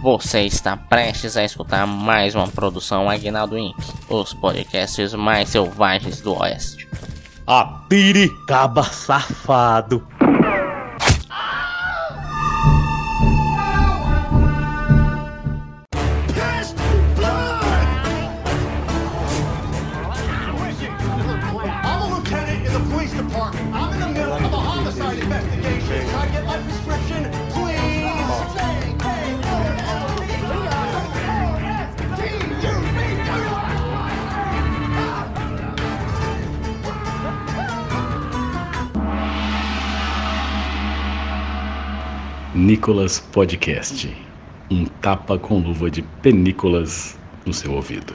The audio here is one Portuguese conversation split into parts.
Você está prestes a escutar mais uma produção Aguinaldo Inc., os podcasts mais selvagens do Oeste. Atire, caba safado! Nicolas Podcast. Um tapa com luva de penícolas no seu ouvido.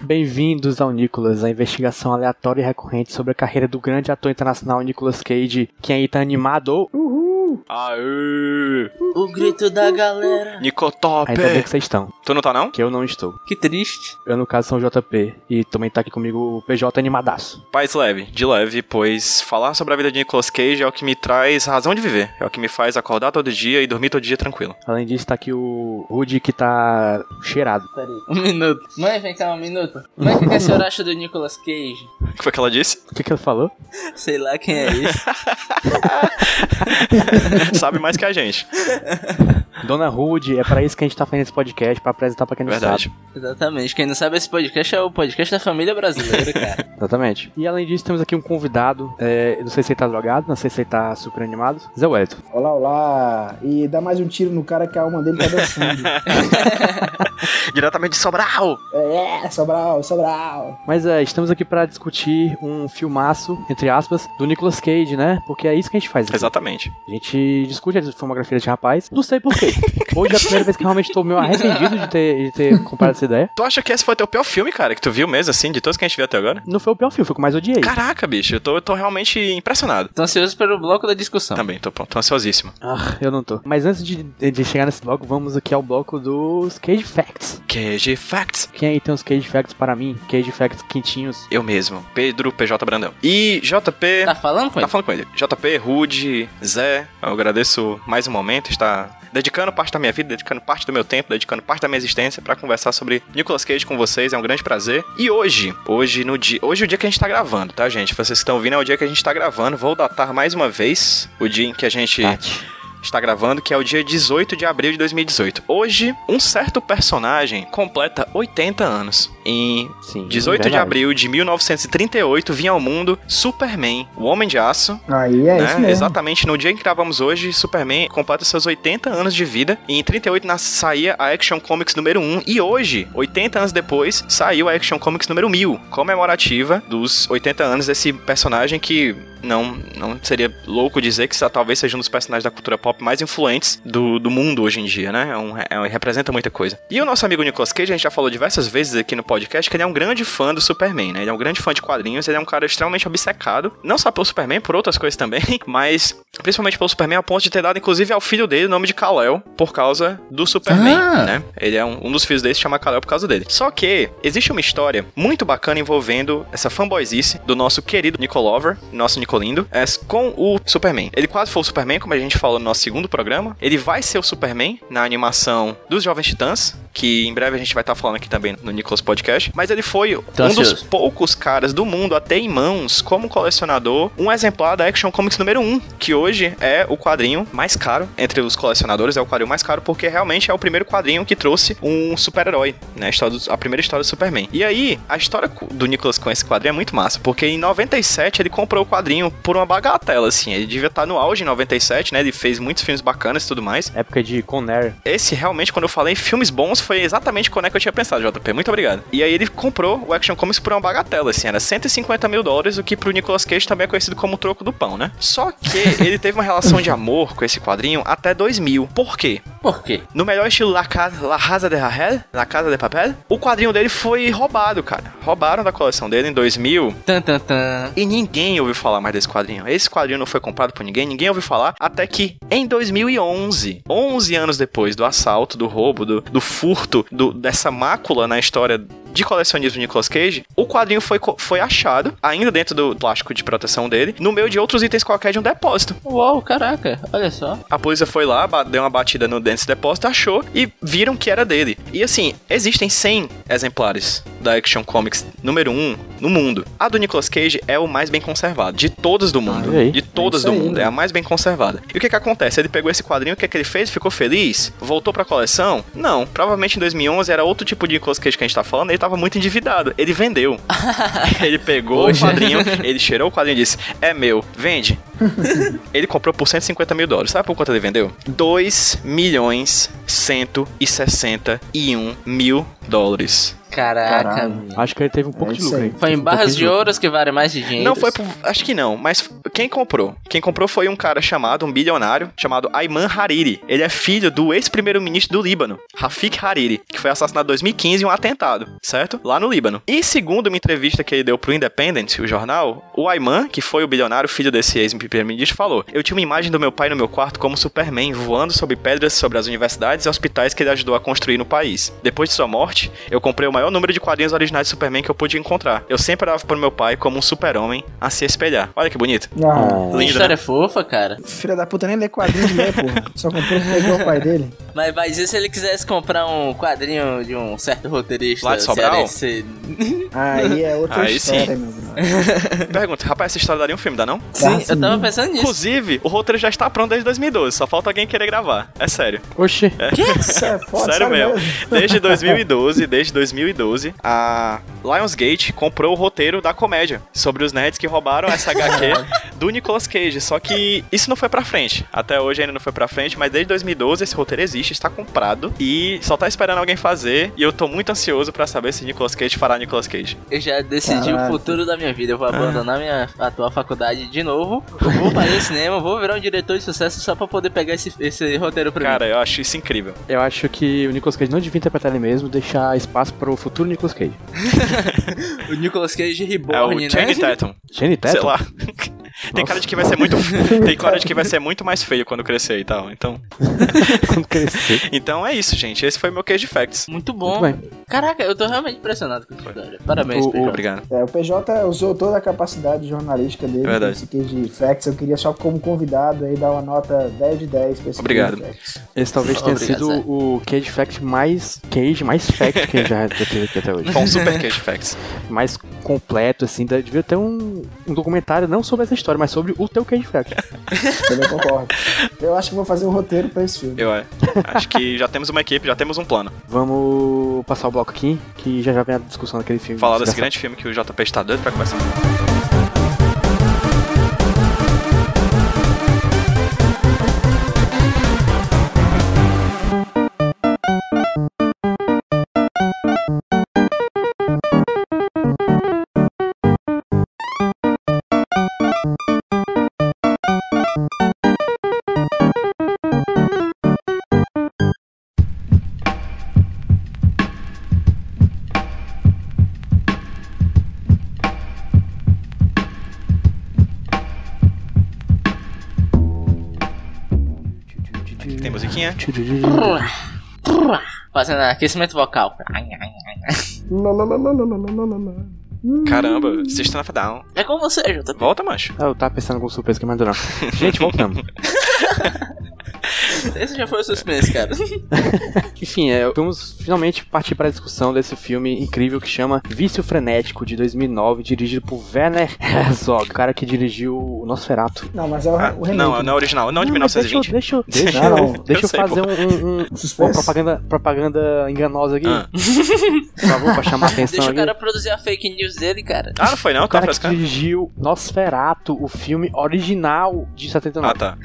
Bem-vindos ao Nicolas, a investigação aleatória e recorrente sobre a carreira do grande ator internacional Nicolas Cage. Quem aí tá animado? Uhul! Aê! O grito da galera. Nicotop! Ainda bem que vocês estão, Tu não tá não? que eu não estou. Que triste. Eu, no caso, sou o JP e também tá aqui comigo o PJ animadaço. Paz leve, de leve, pois falar sobre a vida de Nicolas Cage é o que me traz razão de viver. É o que me faz acordar todo dia e dormir todo dia tranquilo. Além disso, tá aqui o Rudy que tá cheirado. Peraí, um minuto. Mãe, vem cá um minuto. Mãe, o que, que a senhora acha do Nicolas Cage? O que foi que ela disse? O que, que ele falou? Sei lá quem é esse. Sabe mais que a gente. Dona Rude, é pra isso que a gente tá fazendo esse podcast, pra apresentar pra quem não Verdade. sabe. Exatamente. Quem não sabe, esse podcast é o podcast da família brasileira, cara. Exatamente. E além disso, temos aqui um convidado. É, não sei se ele tá drogado, não sei se ele tá super animado. Zé Wellington. Olá, olá! E dá mais um tiro no cara que a alma dele tá dançando. Diretamente de Sobral! é, Sobral, Sobral! Mas é, estamos aqui pra discutir um filmaço, entre aspas, do Nicolas Cage, né? Porque é isso que a gente faz aqui. Exatamente. A gente discute a filmografia desse rapaz. Não sei porquê. Hoje é a primeira vez que realmente tô meio arrependido de ter, de ter comprado essa ideia. Tu acha que esse foi teu pior filme, cara, que tu viu mesmo, assim, de todos que a gente viu até agora? Não foi o pior filme, foi o que eu mais odiei. Caraca, bicho, eu tô, eu tô realmente impressionado. Tô ansioso pelo bloco da discussão. Também, tô, tô ansiosíssimo. Ah, eu não tô. Mas antes de, de chegar nesse bloco, vamos aqui ao bloco dos Cage Facts. Cage Facts. Quem aí tem os Cage Facts para mim? Cage Facts quentinhos. Eu mesmo, Pedro PJ Brandão. E JP. Tá falando com Tá ele? falando com ele. JP, Rude, Zé, eu agradeço mais um momento, está dedicando parte da minha vida, dedicando parte do meu tempo, dedicando parte da minha existência pra conversar sobre Nicolas Cage com vocês, é um grande prazer. E hoje, hoje no dia, hoje é o dia que a gente tá gravando, tá, gente? Vocês estão ouvindo é o dia que a gente tá gravando. Vou datar mais uma vez o dia em que a gente Tati. Está gravando, que é o dia 18 de abril de 2018. Hoje, um certo personagem completa 80 anos. Em Sim. 18 de verdade. abril de 1938 vinha ao mundo Superman, o Homem de Aço, Aí é né? isso mesmo. Exatamente no dia em que gravamos hoje, Superman completa seus 80 anos de vida. E em 38 nas- saía a Action Comics número 1. E hoje, 80 anos depois, saiu a Action Comics número 1000, comemorativa dos 80 anos desse personagem que não, não seria louco dizer que talvez seja um dos personagens da cultura pop mais influentes do, do mundo hoje em dia, né? É um, é um- representa muita coisa. E o nosso amigo Nicolas Cage, a gente já falou diversas vezes aqui no podcast que ele é um grande fã do Superman, né? Ele é um grande fã de quadrinhos, ele é um cara extremamente obcecado, não só pelo Superman, por outras coisas também, mas principalmente pelo Superman, a ponto de ter dado inclusive ao filho dele o nome de Kal-El por causa do Superman, Ah. né? Ele é um, um dos filhos dele se chama Kal-El por causa dele. Só que existe uma história muito bacana envolvendo essa fanboyzice do nosso querido Nicolover, nosso Nicolindo, é, com o Superman. Ele quase foi o Superman, como a gente falou no nosso segundo programa. Ele vai ser o Superman na animação dos Jovens Titãs, que em breve a gente vai estar falando aqui também no Nicolas Podcast. Mas ele foi Tô um dos ansioso. poucos caras do mundo a ter em mãos, como colecionador, um exemplar da Action Comics número 1, que hoje é o quadrinho mais caro entre os colecionadores, é o quadrinho mais caro porque realmente é o primeiro quadrinho que trouxe um super-herói, né? A, história do- a primeira história do Superman. E aí, a história do Nicolas com esse quadrinho é muito massa, porque em 97 ele comprou o quadrinho por uma bagatela, assim. Ele devia estar no auge em 97, né? Ele fez muitos filmes bacanas e tudo mais. Época de Conair. Esse realmente, quando eu falei filmes bons, foi exatamente quando é que eu tinha pensado, JP. Muito obrigado. E aí ele comprou o Action Comics por uma bagatela, assim, era 150 mil dólares, o que pro Nicolas Cage também é conhecido como o troco do pão, né? Só que ele teve uma relação de amor com esse quadrinho até 2000. Por quê? Por quê? No melhor estilo La Casa, La Casa de Rahel, La Casa de Papel, o quadrinho dele foi roubado, cara. Roubaram da coleção dele em 2000 Tan, tan, tan. e ninguém ouviu falar mais desse quadrinho. Esse quadrinho não foi comprado por ninguém, ninguém ouviu falar, até que em 2011, 11 anos depois do assalto, do roubo, do, do furto furto do- dessa mácula na história de colecionismo de Nicolas Cage, o quadrinho foi, foi achado, ainda dentro do plástico de proteção dele, no meio de outros itens qualquer de um depósito. Uau, caraca, olha só. A polícia foi lá, deu uma batida no dentro desse depósito, achou e viram que era dele. E assim, existem 100 exemplares da Action Comics número 1 no mundo. A do Nicolas Cage é o mais bem conservado, de todas do mundo. Olha aí. De todas É do mundo, é a mais bem conservada. E o que que acontece? Ele pegou esse quadrinho, o que que ele fez? Ficou feliz? Voltou pra coleção? Não, provavelmente em 2011 era outro tipo de Nicolas Cage que a gente tá falando, ele tava muito endividado. Ele vendeu. ele pegou Poxa. o quadrinho, ele cheirou o quadrinho e disse: É meu, vende. ele comprou por 150 mil dólares. Sabe por quanto ele vendeu? 2 milhões 161 mil dólares. Caraca. Caralho. Acho que ele teve um pouco É de lucro aí. Foi em Um barras pouquinho de ouros que vale mais de dinheiro. Não foi por. Acho que não, mas quem comprou? Quem comprou foi um cara chamado, um bilionário, chamado Ayman Hariri. Ele é filho do ex-primeiro-ministro do Líbano, Rafik Hariri, que foi assassinado em 2015 em um atentado, certo? Lá no Líbano. E segundo uma entrevista que ele deu pro Independent, o jornal, o Ayman, que foi o bilionário, filho desse ex-primeiro-ministro, falou: Eu tinha uma imagem do meu pai no meu quarto como Superman, voando sobre pedras sobre as universidades e hospitais que ele ajudou a construir no país. Depois de sua morte, eu comprei o maior número de quadrinhos originais de Superman que eu pude encontrar. Eu sempre olhava pro meu pai como um super-homem a se espelhar. Olha que bonito. Ah, Que Lindo, história né? fofa, cara. filha da puta nem lê quadrinho de ler, porra. Só comprou igual o pai dele. Mas, mas e se ele quisesse comprar um quadrinho de um certo roteirista Lá de Sobral? cearense? Aí é outra Aí sim. história, meu brother. Pergunta, rapaz, essa história daria um filme, dá não? Sim, Ah, eu tava sim. pensando nisso. Inclusive, o roteiro já está pronto desde 2012, só falta alguém querer gravar. É sério. Oxi. Isso é foda, sério mesmo. Desde 2012, desde 2012, a Lionsgate comprou o roteiro da comédia sobre os nerds que roubaram essa HQ do Nicolas Cage. Só que isso não foi pra frente. Até hoje ainda não foi pra frente, mas desde 2012 esse roteiro existe, está comprado e só tá esperando alguém fazer. E eu tô muito ansioso pra saber se Nicolas Cage fará Nicolas Cage. Eu já decidi o Caraca. futuro da minha vida. Eu vou abandonar minha atual faculdade de novo. Eu vou fazer cinema, vou virar um diretor de sucesso só pra poder pegar esse, esse roteiro pra Cara, eu acho isso incrível. Eu acho que o Nicolas Cage não devia interpretar ele mesmo, deixar espaço pro futuro Nicolas Cage. O Nicolas Cage É Reborn, o né? Channing Tatum. Sei Tatum? lá. Tem cara de que vai ser muito. Tem cara de que vai ser muito mais feio quando crescer e tal. Então. Quando crescer. Então é isso, gente. Esse foi meu Cage Facts. Muito bom. Muito bem. Caraca, eu tô realmente impressionado com essa história. Parabéns, O- o- PJ. Obrigado. É, o PJ usou toda a capacidade jornalística dele É verdade. nesse Cage Facts. Eu queria só como convidado aí dar uma nota 10 de 10 pra esse Obrigado. Cage Facts. Esse talvez tenha Obrigado, sido Zé. o Cage Fact mais Cage, mais fact que já já teve aqui até hoje. Foi um super Cage Facts. mais completo, assim. da- Devia ter um, um documentário não sobre essa história, mas sobre o teu Cage Fact. Também concordo. Eu acho que vou fazer um roteiro pra esse filme. Eu é. acho que já temos uma equipe, já temos um plano. Vamos passar o bloco aqui, que já já vem a discussão daquele filme. Falar desse grande filme que o JP está doido pra começar. Musiquinha? Fazendo aquecimento vocal. Caramba, System of a Down. É com você, JP. Volta, mancho. Ah, eu tava pensando com surpresa que mandou não. Gente, voltamos. Esse já foi o suspense, cara. Enfim, é, vamos finalmente partir para a discussão desse filme incrível que chama Vício Frenético, de 2009, dirigido por Werner Herzog, o cara que dirigiu o Nosferatu. Não, mas é o, Ah, o remake. não, não é original. Não de mas deixa eu, 1920. deixa eu, deixa Não, deixa eu, Eu sei, fazer pô. um, um- uma Suspense. propaganda, propaganda enganosa aqui, Ah. por favor, pra chamar a atenção Deixa o aqui. cara produzir a fake news dele, cara. Ah, não foi não? O Tá cara que frescando? dirigiu Nosferatu, o filme original de 79. Ah, tá.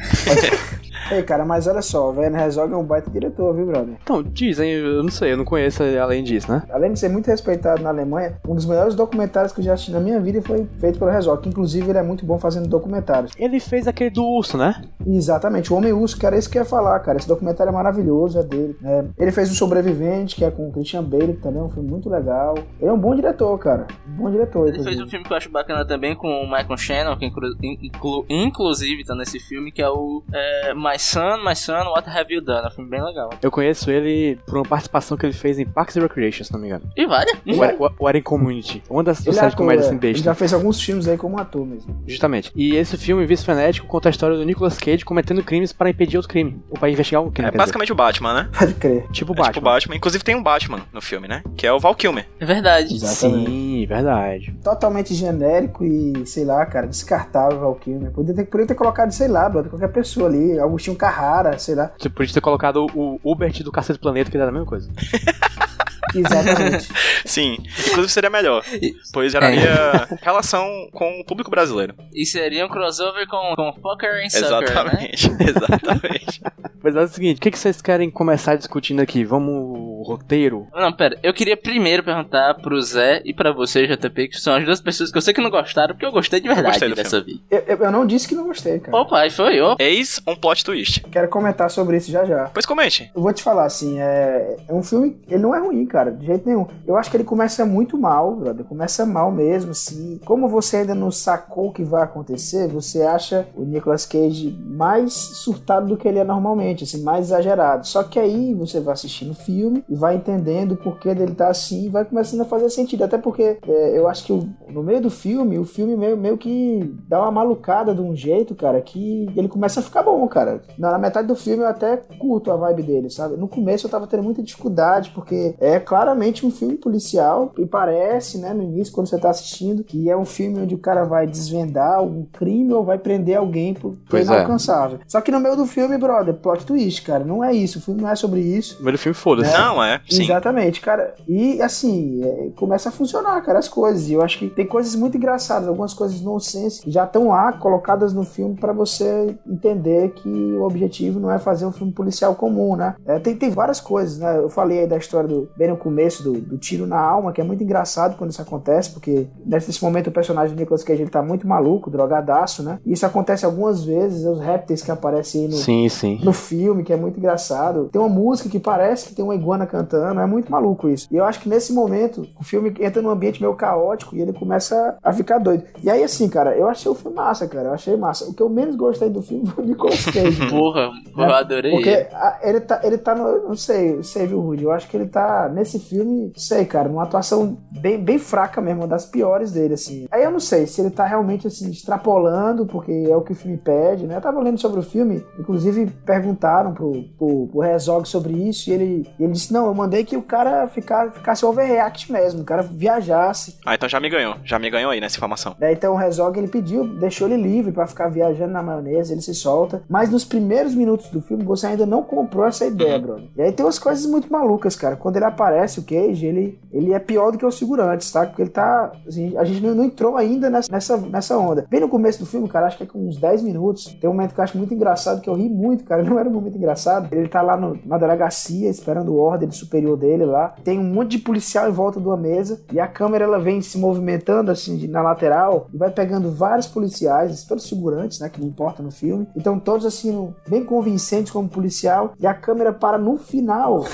Ei, cara, mas olha só, o Werner Herzog é um baita diretor, viu, brother? Então, dizem, eu não sei, eu não conheço além disso, né? Além de ser muito respeitado na Alemanha, um dos melhores documentários que eu já assisti na minha vida foi feito pelo Herzog, que inclusive ele é muito bom fazendo documentários. Ele fez aquele do urso, né? Exatamente, o Homem Urso, cara, esse que eu ia falar, cara. Esse documentário é maravilhoso, é dele. né? Ele fez O Sobrevivente, que é com o Christian Bale, que também é um filme muito legal. Ele é um bom diretor, cara. Um bom diretor. Ele fez um filme que eu acho bacana também com o Michael Shannon, que inclu inclu inclusive tá nesse filme, que é o é, My Son, My Son, What Have You Done? É um filme bem legal. Eu conheço ele por uma participação que ele fez em Parks and Recreation, se não me engano. E várias. O Eren- O o Eren Community. Uma das Ele é séries de ator, comédia é. assim Ele já fez alguns filmes aí como ator mesmo. Justamente. E esse filme, Vício Frenético, conta a história do Nicolas Cage cometendo crimes para impedir outro crime. Ou para investigar um crime. É basicamente o Batman, né? Pode crer. dizer. tipo É Batman. tipo o Batman. Inclusive tem um Batman no filme, né? Que é o Val Kilmer. É verdade. Exatamente. Sim, verdade. Totalmente genérico e, sei lá, cara, descartável o Valkyrie. Podia ter, podia ter colocado, sei lá, brother, qualquer pessoa ali. Agostinho Carrara, sei lá. Você podia ter colocado o Hubert do Cacete Planeta, que era a mesma coisa. Exatamente. Sim. Inclusive seria melhor. Pois geraria relação com o público brasileiro. E seria um crossover com, com Fucker and Sucker, né? Exatamente. Exatamente. Mas é o seguinte, o que, que vocês querem começar discutindo aqui? Vamos roteiro? Não, pera, eu queria primeiro perguntar pro Zé e pra você, JP, que são as duas pessoas que eu sei que não gostaram, porque eu gostei de verdade gostei dessa vida. eu, eu- eu não disse que não gostei, cara. Opa, aí foi eu. Eis um plot twist. Quero comentar sobre isso já já. Pois comente. Eu vou te falar assim, é, é um filme, ele não é ruim, cara, de jeito nenhum. Eu acho que ele começa muito mal, brother, começa mal mesmo, assim. Como você ainda não sacou o que vai acontecer, você acha o Nicolas Cage mais surtado do que ele é normalmente, assim, mais exagerado. Só que aí você vai assistindo o filme e vai entendendo o porquê dele tá assim e vai começando a fazer sentido. Até porque é, eu acho que no meio do filme, o filme meio, meio que dá uma malucada de um jeito, cara, que ele começa a ficar bom, cara. Na, na metade do filme eu até curto a vibe dele, sabe? No começo eu tava tendo muita dificuldade, porque é claramente um filme policial e parece, né, no início, quando você tá assistindo, que é um filme onde o cara vai desvendar um crime ou vai prender alguém por, Pois é. inalcançável. Só que no meio do filme, brother, plot twist, cara, não é isso. O filme não é sobre isso. No primeiro filme, foda-se. Não, é. Sim. Exatamente, cara. E assim, é, começa a funcionar, cara, as coisas. E eu acho que tem coisas muito engraçadas, algumas coisas nonsense que já estão lá colocadas no filme pra você entender que o objetivo não é fazer um filme policial comum, né? É, tem, tem várias coisas, né? Eu falei aí da história do bem no começo do, do tiro na alma, que é muito engraçado quando isso acontece, porque nesse momento o personagem do Nicolas Cage ele tá muito maluco, drogadaço, né? E isso acontece algumas vezes, os répteis que aparecem aí no, Sim, sim. no filme, que é muito engraçado. Tem uma música que parece que tem uma iguana cantando, é muito maluco isso. E eu acho que nesse momento o filme entra num ambiente meio caótico e ele começa a ficar doido. E aí, assim, cara, eu achei o filme massa, cara. Eu achei massa. O que eu menos gostei do filme foi o Nicolas Cage. Porra, eu adorei. Porque a- ele tá, ele tá no. Não sei, sei, viu, Rudy? Eu acho que ele tá nesse filme, sei, cara, numa atuação bem, bem fraca mesmo, uma das piores dele, assim. Aí eu não sei se ele tá realmente, assim, extrapolando, porque é o que o filme pede, né? Eu tava lendo sobre o filme, inclusive perguntaram pro, pro, pro Herzog sobre isso, e ele, ele disse: não, eu mandei que o cara ficar, ficasse overreact mesmo, o cara viajasse. Ah, então já me ganhou. Já me ganhou aí nessa informação. Daí então o Herzog ele pediu, deixou ele livre pra ficar viajando na maionese, ele se solta. Mas nos primeiros minutos do filme você ainda não comprou essa ideia, brother. E aí tem umas coisas muito malucas, cara. Quando ele aparece, o Cage, ele, ele é pior do que os figurantes, tá? Porque ele tá. assim, a gente não, entrou ainda nessa, nessa, onda. Bem no começo do filme, cara, acho que é com uns 10 minutos. Tem um momento que eu acho muito engraçado, que eu ri muito, cara. Não era um momento engraçado. Ele tá lá no- na delegacia, esperando ordem do superior dele lá. Tem um monte de policial em volta de uma mesa. E a câmera ela vem se movimentando assim na lateral e vai pegando vários policiais, todos figurantes, né? Que não importa no filme. Então todos assim, bem convincentes como policial. E a câmera para no final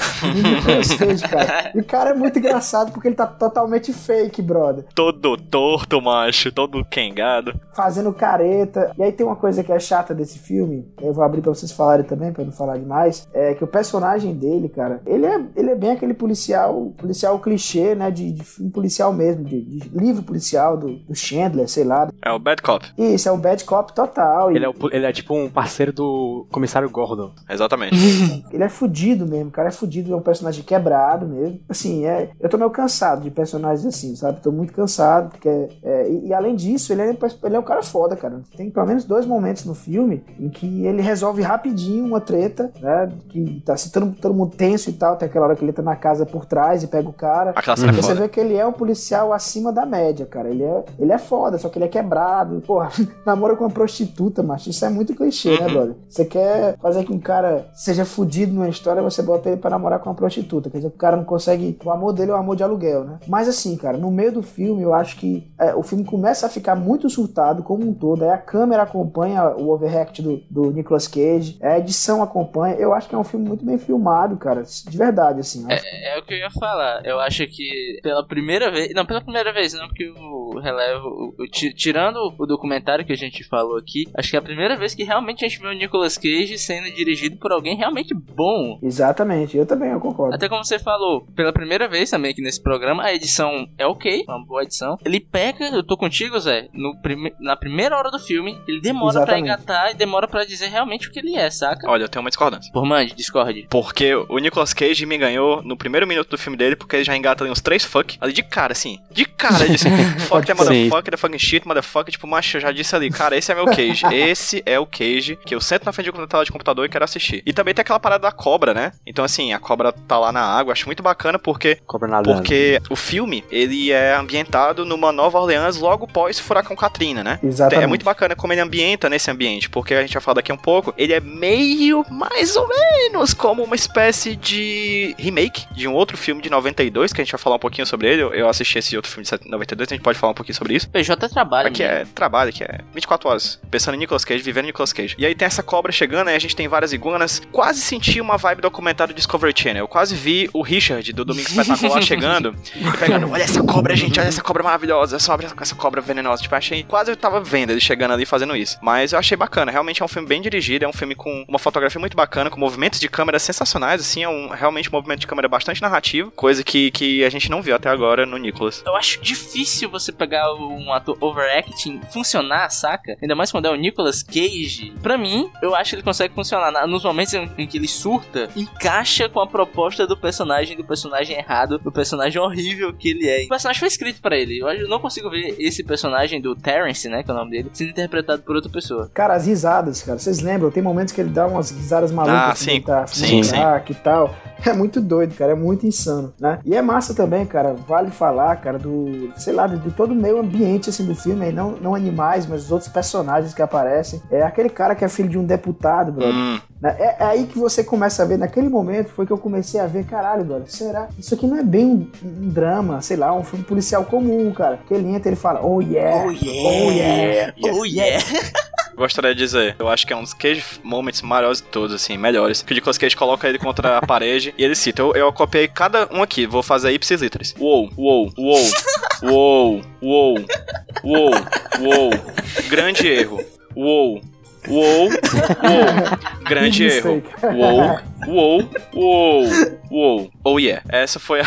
Cage, cara. E o cara é muito engraçado porque ele tá totalmente fake, brother Todo torto, macho. Todo quengado. fazendo careta. E aí tem uma coisa que é chata desse filme, eu vou abrir pra vocês falarem também, pra não falar demais, é que o personagem dele, cara, ele é, ele é bem aquele policial, policial clichê, né, de, de filme policial mesmo, de, de livro policial do, do Chandler, sei lá. É o Bad Cop. Isso, é o bad cop total. E Ele é, o- ele é tipo um parceiro do comissário Gordon. Exatamente. Ele é fudido mesmo, o cara é fudido, é um personagem quebrado mesmo. Assim, é, eu tô meio cansado de personagens assim, sabe? Tô muito cansado, porque. é, e, e além disso, ele é, ele é um cara foda, cara. Tem pelo menos dois momentos no filme em que ele resolve rapidinho uma treta, né? Que tá assim, todo, todo mundo tenso e tal. Tem aquela hora que ele tá na casa por trás e pega o cara. Aquela cena é Você foda. vê que ele é um policial acima da média, cara. Ele é, ele é foda, só que ele é quebrado. Porra, namora com uma prostituta, macho. Isso é muito clichê, né, brother? Você quer fazer que um cara seja fudido numa história, você bota ele pra namorar com uma prostituta. Quer dizer, o cara não consegue. O amor dele é o amor de aluguel, né? Mas assim, cara, no meio do filme, eu acho que é, o filme começa a ficar muito surtado como um todo. Aí a câmera acompanha o overreact do, do Nicolas Cage, a edição acompanha. Eu acho que é um filme muito bem filmado, cara. De verdade, assim. acho que- É o que eu ia falar. Eu acho que pela primeira vez. Não, pela primeira vez não, porque o relevo. o- o- ti- tirando o documentário que a gente falou aqui, acho que é a primeira vez que realmente a gente vê o Nicolas Cage sendo dirigido por alguém realmente bom. Exatamente, eu também, eu concordo. Até como você falou, pela primeira vez também aqui nesse programa, a edição é ok, uma boa edição. Ele pega, eu tô contigo, Zé, no prime- na primeira hora do filme, ele demora pra Exatamente. engatar e demora pra dizer realmente o que ele é, saca? Olha, eu tenho uma discordância. Por mande, discorde. Porque o Nicolas Cage me ganhou no primeiro minuto do filme dele, porque ele já engata ali uns três fuck. Ali de cara, assim. De cara, ele disse: fuck the Sim. motherfucker, the fucking shit, motherfucker. Tipo, macho, eu já disse ali, cara, esse é meu Cage. Esse é o Cage que eu sento na frente de tela de computador e quero assistir. E também tem aquela parada da cobra, né? Então, assim, a cobra tá lá na água. Acho muito bacana porque Cobra nadando. porque o filme, ele é ambientado numa Nova Orleans logo pós Furacão Katrina, né? Exatamente. É muito bacana como ele ambienta nesse ambiente, porque a gente vai falar daqui a um pouco, ele é meio, mais ou menos, como uma espécie de remake de um outro filme de 92, que a gente vai falar um pouquinho sobre ele. Eu assisti esse outro filme de 92, a gente pode falar um pouquinho sobre isso. PJ trabalha, Aqui é trabalho, aqui é 24 horas, pensando em Nicolas Cage, vivendo Nicolas Cage. E aí tem essa cobra chegando, aí a gente tem várias iguanas. Quase senti uma vibe documentário Discovery Channel. Eu quase vi o Richard do Domingo Espetacular chegando e pegando, olha essa cobra, gente, olha essa cobra maravilhosa, essa, cobra- essa cobra venenosa. Tipo, achei, quase eu tava vendo ele chegando ali fazendo isso. Mas eu achei bacana, realmente é um filme bem dirigido, é um filme com uma fotografia muito bacana, com movimentos de câmera sensacionais, assim, é um realmente um movimento de câmera bastante narrativo, coisa que, que a gente não viu até agora no Nicolas. Eu acho difícil você pegar um ator overacting funcionar, saca? Ainda mais quando é o Nicolas Cage. Pra mim, eu acho que ele consegue funcionar. Na- Nos momentos em que ele surta, encaixa com a proposta do personagem, do personagem errado, do personagem horrível que ele é. O personagem foi escrito pra ele. Eu não consigo ver esse personagem do Terrence, né? Que é o nome dele, sendo interpretado por outra pessoa. Cara, as risadas, cara. Vocês lembram? Tem momentos que ele dá umas risadas malucas. Ah, assim, sim. ele tá Sim, sim, e tal. É muito doido, cara. É muito insano, né? E é massa também, cara. Vale falar, cara, do... Sei lá, de, de todo o meio ambiente, assim, do filme. aí, Não, não animais, mas os outros personagens que aparecem. É aquele cara que é filho de um deputado, brother. Hum, né? É, é aí que você começa a ver, naquele momento foi que eu comecei a ver, caralho, brother, será? Isso aqui não é bem um, um drama, sei lá, um filme policial comum, cara. Que ele entra e ele fala, oh yeah, oh yeah. Oh yeah! gostaria de dizer, eu acho que é um dos Cage moments maiores de todos, assim, melhores. Que o Nicolas Cage coloca ele contra a parede e ele cita. Eu, eu copiei cada um aqui, vou fazer ipsis literis. Uou, uou, uou, uou, uou, uou, uou. Grande erro. Uou. Uou, uou, grande erro. Uou, uou, uou, uou. Oh yeah. Essa foi a-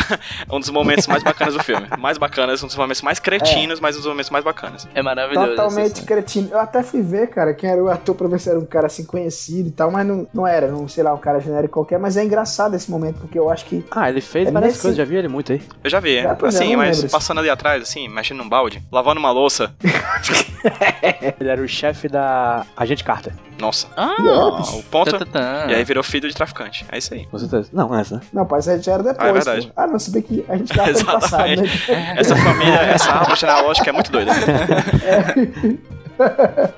um dos momentos mais bacanas do filme. Mais bacanas, um dos momentos mais cretinos, mas um dos momentos mais bacanas. É maravilhoso. Totalmente cretino. Eu até fui ver, cara, quem era o ator pra ver se era um cara assim conhecido e tal, mas não, não era, não sei lá, um cara genérico qualquer. Mas é engraçado esse momento, porque eu acho que. Ah, ele fez É várias nesse- coisas, já vi ele muito aí. Eu já vi, é, assim, não mas lembro. passando ali atrás, assim, mexendo num balde, lavando uma louça. Ele era o chefe da Agente Carter, Nossa. Ah, o ponto. tá, tá, tá. E aí virou filho de traficante. É isso aí. com certeza. Não, essa. Não, parece que já era depois. Ah, é verdade. pô. Ah, não, se bem que a gente já no passado, né? Essa família, essa árvore genealógica é muito doida.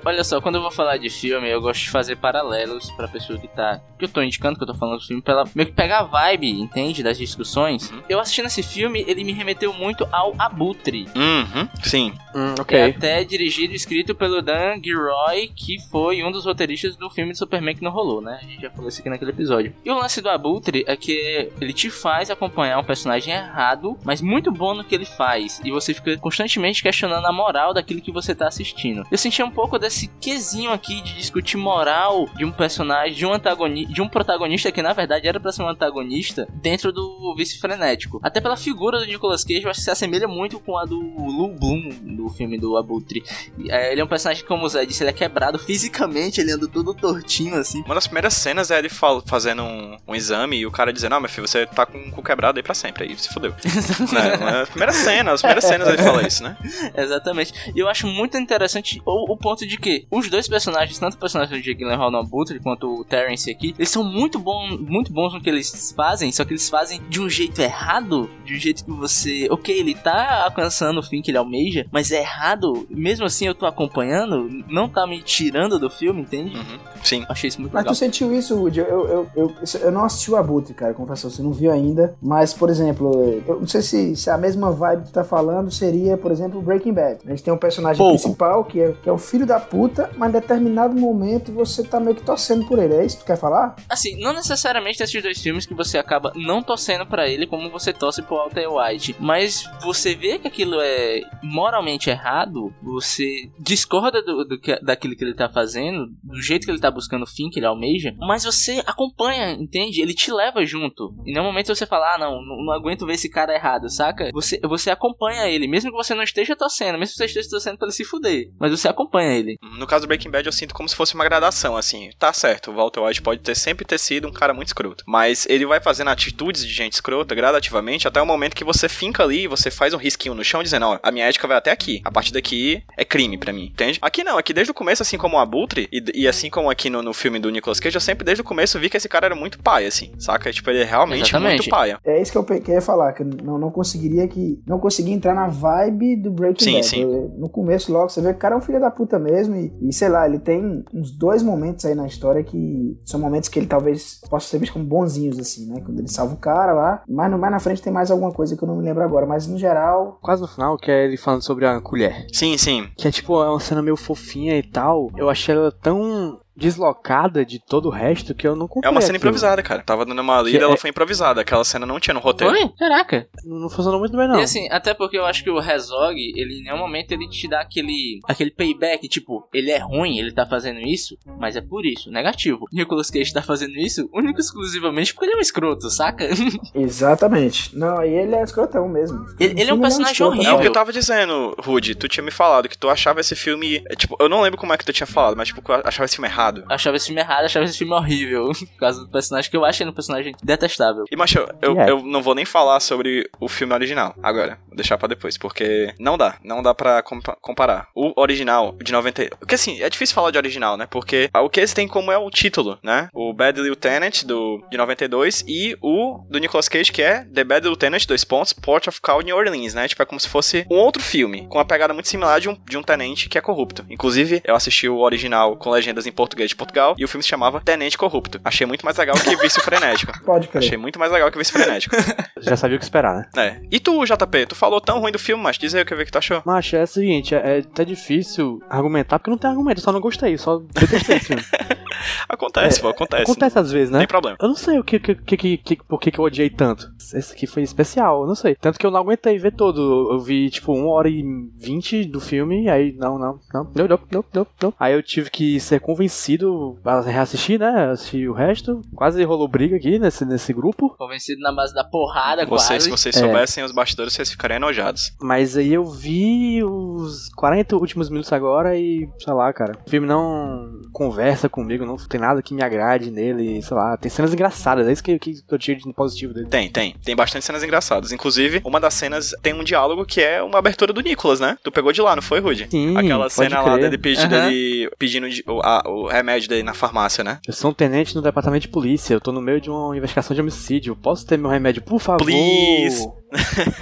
Olha só, quando eu vou falar de filme, eu gosto de fazer paralelos pra pessoa que tá. Que eu tô indicando que eu tô falando do filme, pra ela meio que pegar a vibe, entende? Das discussões. Uhum. Eu assistindo esse filme, ele me remeteu muito ao Abutre. Uhum, sim. Hum, Que ok. é até dirigido e escrito pelo Dan Gilroy, que foi um dos roteiristas do filme de Superman que não rolou, né? A gente já falou isso aqui naquele episódio. E o lance do Abutre é que ele te faz acompanhar um personagem errado, mas muito bom no que ele faz. E você fica constantemente questionando a moral daquilo que você tá assistindo. Eu senti um pouco desse quesinho aqui de discutir moral de um personagem, de um antagonista, de um protagonista que na verdade era pra ser um antagonista dentro do vice frenético. Até pela figura do Nicolas Cage, eu acho que se assemelha muito com a do Lou Bloom do filme do Abutre. É, ele é um personagem que, como o Zé disse, ele é quebrado fisicamente, ele anda todo tortinho assim. Uma das primeiras cenas é ele fazendo um, um exame e o cara dizendo: Não, meu filho, você tá com o cu quebrado aí pra sempre. Aí se fodeu. né? Primeiras cenas, as primeiras cenas ele fala isso, né? Exatamente. E eu acho muito interessante o o, ponto de que os dois personagens, tanto o personagem do Jake Gyllenhaal no Abutre quanto o Terrence aqui, eles são muito, bom, muito bons no que eles fazem, só que eles fazem de um jeito errado, de um jeito que você, ok, ele tá alcançando o fim que ele almeja, mas é errado, mesmo assim eu tô acompanhando, não tá me tirando do filme, entende? Uhum. Sim. Achei isso muito Mas legal. tu sentiu isso, Woody? Eu, eu, eu, eu, eu não assisti o Abutre, cara, confesso, você não viu ainda. Mas, por exemplo, eu não sei se, se a mesma vibe que tu tá falando seria, por exemplo, Breaking Bad. A gente tem um personagem Pouco. principal que é, que é o filho da puta, mas em determinado momento você tá meio que torcendo por ele. É isso que tu quer falar? Assim, não necessariamente esses dois filmes que você acaba não torcendo pra ele como você torce pro Walter White, mas você vê que aquilo é moralmente errado, você discorda do, do que, daquilo que ele tá fazendo, do jeito que ele tá buscando o fim que ele almeja, mas você acompanha, entende? Ele te leva junto. E no momento você fala, ah, não, não, não aguento ver esse cara errado, saca? Você, você acompanha ele, mesmo que você não esteja torcendo, mesmo que você esteja torcendo pra ele se fuder, mas você acompanha ele. No caso do Breaking Bad, eu sinto como se fosse uma gradação, assim. Tá certo, o Walter White pode ter sempre ter sido um cara muito escroto. Mas ele vai fazendo atitudes de gente escrota gradativamente até o momento que você finca ali e você faz um risquinho no chão dizendo, ó, a minha ética vai até aqui. A partir daqui é crime pra mim, entende? Aqui não, aqui desde o começo, assim como o Abutre, e, e assim como aqui no, no filme do Nicolas Cage, eu sempre desde o começo vi que esse cara era muito paia, assim, saca? Tipo, ele é realmente Exatamente. muito paia. É isso que eu pe- que eu ia falar, que eu não, não conseguiria que. Não conseguia entrar na vibe do Breaking Sim, Bad. sim. Eu- no começo, logo, você vê que o cara é um filho da puta mesmo. E, e, sei lá, ele tem uns dois momentos aí na história que são momentos que ele talvez possa ser visto como bonzinhos, assim, né? Quando ele salva o cara lá. Mas no- mais na frente tem mais alguma coisa que eu não me lembro agora. Mas no geral, Quase no final, que é ele falando sobre a colher. Sim, sim. Que é tipo, é uma cena meio fofinha e tal. Eu achei ela tão deslocada de todo o resto que eu não comprei É uma cena aquilo. improvisada, cara. Tava dando uma lida, ela é- foi improvisada. Aquela cena não tinha no roteiro. Foi? Caraca. Não, não funcionou muito bem, não. E assim, até porque eu acho que o Herzog, ele em nenhum momento ele te dá aquele aquele payback, tipo, ele é ruim, ele tá fazendo isso, mas é por isso, negativo. Nicolas Cage tá fazendo isso único e exclusivamente porque ele é um escroto, saca? exatamente. Não, aí ele é escrotão mesmo. Ele- ele é um filme personagem escroto, É o horrível. que eu tava dizendo, Rudy. Tu tinha me falado que tu achava esse filme. é, Tipo, eu não lembro como é que tu tinha falado, mas tipo, que eu achava esse filme errado. Achava esse filme errado, achava esse filme horrível, por causa do personagem que eu achei um personagem detestável. E, macho, eu, é. eu não vou nem falar sobre o filme original agora. Vou deixar pra depois, porque não dá. Não dá pra compa- comparar. O original de 90. Porque assim, é difícil falar de original, né? Porque o que eles têm como é o título, né? O Bad Lieutenant do, de 92 e o do Nicolas Cage, que é The Bad Lieutenant, dois pontos, Port of Call New Orleans, né? Tipo, é como se fosse um outro filme, com uma pegada muito similar de um, de um tenente que é corrupto. Inclusive, eu assisti o original com legendas em português de Portugal e o filme se chamava Tenente Corrupto. Achei muito mais legal que Vício Frenético. Pode crer. Achei muito mais legal que Vício Frenético. Já sabia o que esperar, né? É. E tu, JP, tu falou tão ruim do filme, mas diz aí o que que tu achou. Mas é o seguinte, é, é até difícil argumentar, porque não tem argumento, eu só não gostei, só detestei esse filme. Acontece, É, pô, acontece. Acontece às vezes, Não né? tem problema. Eu não sei o que, que, que, que, que- por que, que eu odiei tanto. Esse aqui foi especial, eu não sei. Tanto que eu não aguentei ver todo. Eu vi, tipo, uma hora e vinte do filme, aí, não, não, não, não, não, não, não, não. Aí eu tive que ser convencido a reassistir, né? Assistir o resto. Quase rolou briga aqui nesse, nesse grupo. Convencido na base da porrada, Vocês, se quase. vocês É. soubessem os bastidores, vocês ficariam enojados. Mas aí eu vi os 40 últimos minutos agora e, sei lá, cara. O filme não conversa comigo, não tem nada que me agrade nele, sei lá. Tem cenas engraçadas, é isso que, que eu tiro de positivo dele. Tem, tem. Tem bastante cenas engraçadas. Inclusive, uma das cenas tem um diálogo que é uma abertura do Nicolas, né? Tu pegou de lá, não foi, Rudy? Sim, Aquela pode cena lá crer. dele pedindo, Aham. dele pedindo de- o, a- o remédio dele na farmácia, né? Eu sou um tenente no departamento de polícia, eu tô no meio de uma investigação de homicídio. Posso ter meu remédio, por favor? Please.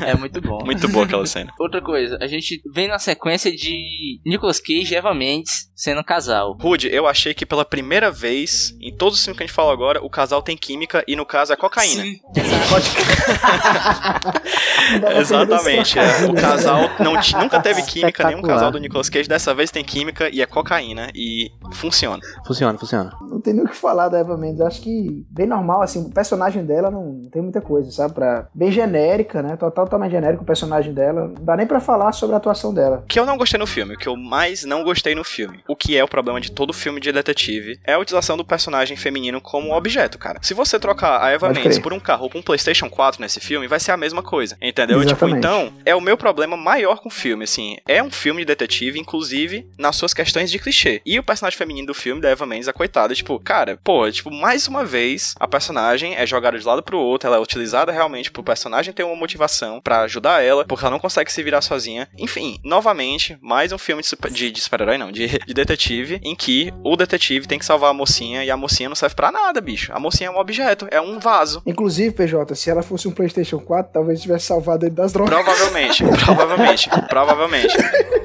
É muito bom. Muito boa aquela cena. Outra coisa, a gente vem na sequência de Nicolas Cage e Eva Mendes sendo casal. Rude, eu achei que pela primeira vez, em todos os filmes que a gente fala agora, o casal tem química e no caso é cocaína. Sim, Exatamente. é. O casal não nunca teve química, nenhum casal do Nicolas Cage. Dessa vez tem química e é cocaína. E funciona. Funciona, funciona. Não tem nem o que falar da Eva Mendes. Eu Acho que bem normal, assim, o personagem dela não tem muita coisa, sabe? Pra... Bem genérica, né? Total, totalmente genérico o personagem dela. Não dá nem pra falar sobre a atuação dela. O que eu não gostei no filme, o que eu mais não gostei no filme, o que é o problema de todo filme de detetive, é a utilização do personagem feminino como objeto, cara. Se você trocar a Eva Pode Mendes crer. por um carro ou por um PlayStation 4 nesse filme, vai ser a mesma coisa, entendeu? Tipo, então, é o meu problema maior com o filme, assim. É um filme de detetive, inclusive nas suas questões de clichê. E o personagem feminino do filme, da Eva Mendes, a coitada, tipo, tipo, cara, pô, tipo, mais uma vez, a personagem é jogada de lado pro outro, ela é utilizada realmente pro personagem ter uma motivação pra ajudar ela, porque ela não consegue se virar sozinha. Enfim, novamente, mais um filme de, super- de, de super-herói, não, de, de detetive, em que o detetive tem que salvar a mocinha e a mocinha não serve pra nada, bicho. A mocinha é um objeto, é um vaso. Inclusive, PJ, se ela fosse um PlayStation 4, talvez tivesse salvado ele das drogas. Provavelmente, provavelmente, provavelmente.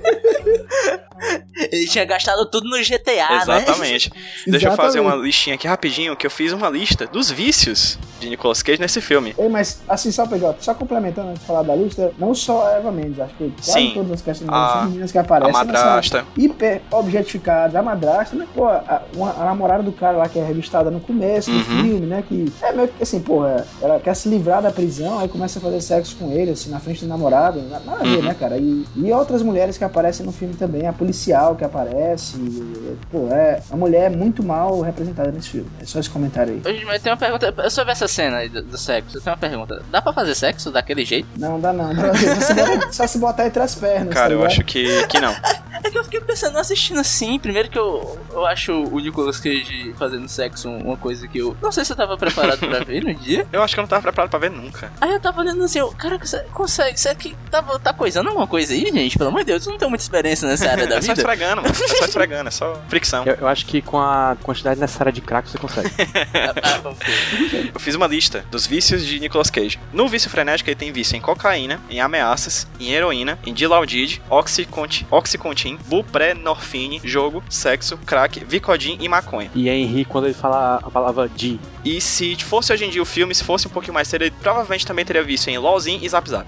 Ele tinha gastado tudo no GTA, né? Exatamente. Deixa eu fazer uma Exatamente. listinha aqui rapidinho, que eu fiz uma lista dos vícios de Nicolas Cage nesse filme. Ei, mas assim, só PJ, só complementando antes de falar da lista, não só a Eva Mendes, acho que quase Sim. todas as personagens A- que aparecem. a madrasta. Hiper objetificadas. A madrasta, né? Pô, a, uma- a namorada do cara lá que é revistada no começo do Uhum. filme, né? Que é meio que assim, pô, ela quer se livrar da prisão, aí começa a fazer sexo com ele, assim, na frente do namorado. na- Nada a ver, Uhum. né, cara? E, e outras mulheres que aparecem no filme também, a policial que aparece. pô, é. A mulher é muito mal representada nesse filme. É só esse comentário aí. Hoje, mas tem uma pergunta sobre essa cena aí do, do sexo. Eu tenho uma pergunta. Dá pra fazer sexo daquele jeito? Não, dá não. dá Só se botar, só se botar entre as pernas. Cara, tá eu acho que, que não. É que eu fiquei pensando, assistindo assim. Primeiro que eu, eu acho o Nicolas Cage fazendo sexo uma coisa que eu. Não sei se eu tava preparado pra ver no dia. Eu acho que eu não tava preparado pra ver nunca. Aí eu tava olhando assim, eu, cara, você consegue, será que tá, tá coisando alguma coisa aí, gente? Pelo amor de Deus, eu não tenho muita experiência nessa área da É vida. Esfregando, mano. É só esfregando, é só fricção. Eu, eu acho que com a quantidade necessária de crack você consegue. Eu fiz uma lista dos vícios de Nicolas Cage. No vício frenético, ele tem vício em cocaína, em ameaças, em heroína, em dilaudid, oxycontin, oxycontin, buprenorfine, jogo, sexo, crack, vicodin e maconha. E é Henry quando ele fala a palavra de. E se fosse hoje em dia o filme, se fosse um pouquinho mais cedo, ele provavelmente também teria vício em LOLzinho e Zap Zap.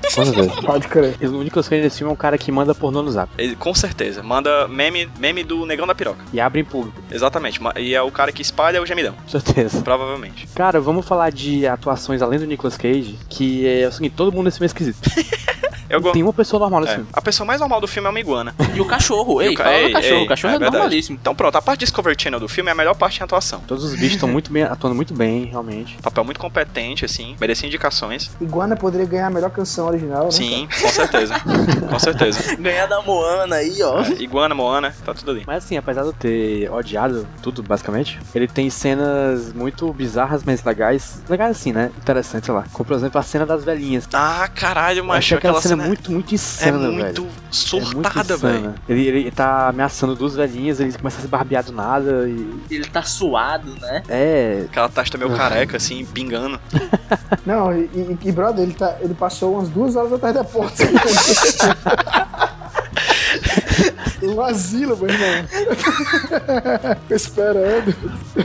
Pode crer. O Nicolas Cage nesse filme é um cara que manda pornô no zap. Ele, com certeza. Manda meme, meme do negão da piroca. E abre em público. Exatamente. E é o cara que espalha o gemidão. Com certeza. Provavelmente. Cara, vamos falar de atuações além do Nicolas Cage, que é o seguinte, todo mundo nesse é esquisito. Eu gosto. Tem uma pessoa normal nesse É, filme. a pessoa mais normal do filme é uma iguana. E o cachorro, E ei, o ca- fala ei, do cachorro, ei, o cachorro é, verdade. normalíssimo. Então pronto, a parte Discovery Channel do filme é a melhor parte em atuação. Todos os bichos estão muito bem, atuando muito bem, realmente. Papel muito competente, assim, merecia indicações. Iguana poderia ganhar a melhor canção original, né? Sim, com certeza. com certeza. Ganhar da Moana aí, ó. É, Iguana, Moana, tá tudo ali. Mas assim, apesar de eu ter odiado tudo, basicamente, ele tem cenas muito bizarras, mas legais. Legais assim, né? Interessantes, sei lá. Como, por exemplo, a cena das velhinhas. Ah, caralho, Eu macho, achei aquela aquela cena cena muito, muito é insana, velho. É muito surtada, insana. velho. Ele, ele tá ameaçando duas velhinhas, ele começa a se barbear do nada e. Ele tá suado, né? É. Aquela tasta meio careca, assim, pingando. Não, e, e, e, brother, ele, tá, ele passou umas duas horas atrás da porta. um asilo, meu irmão. Tô esperando.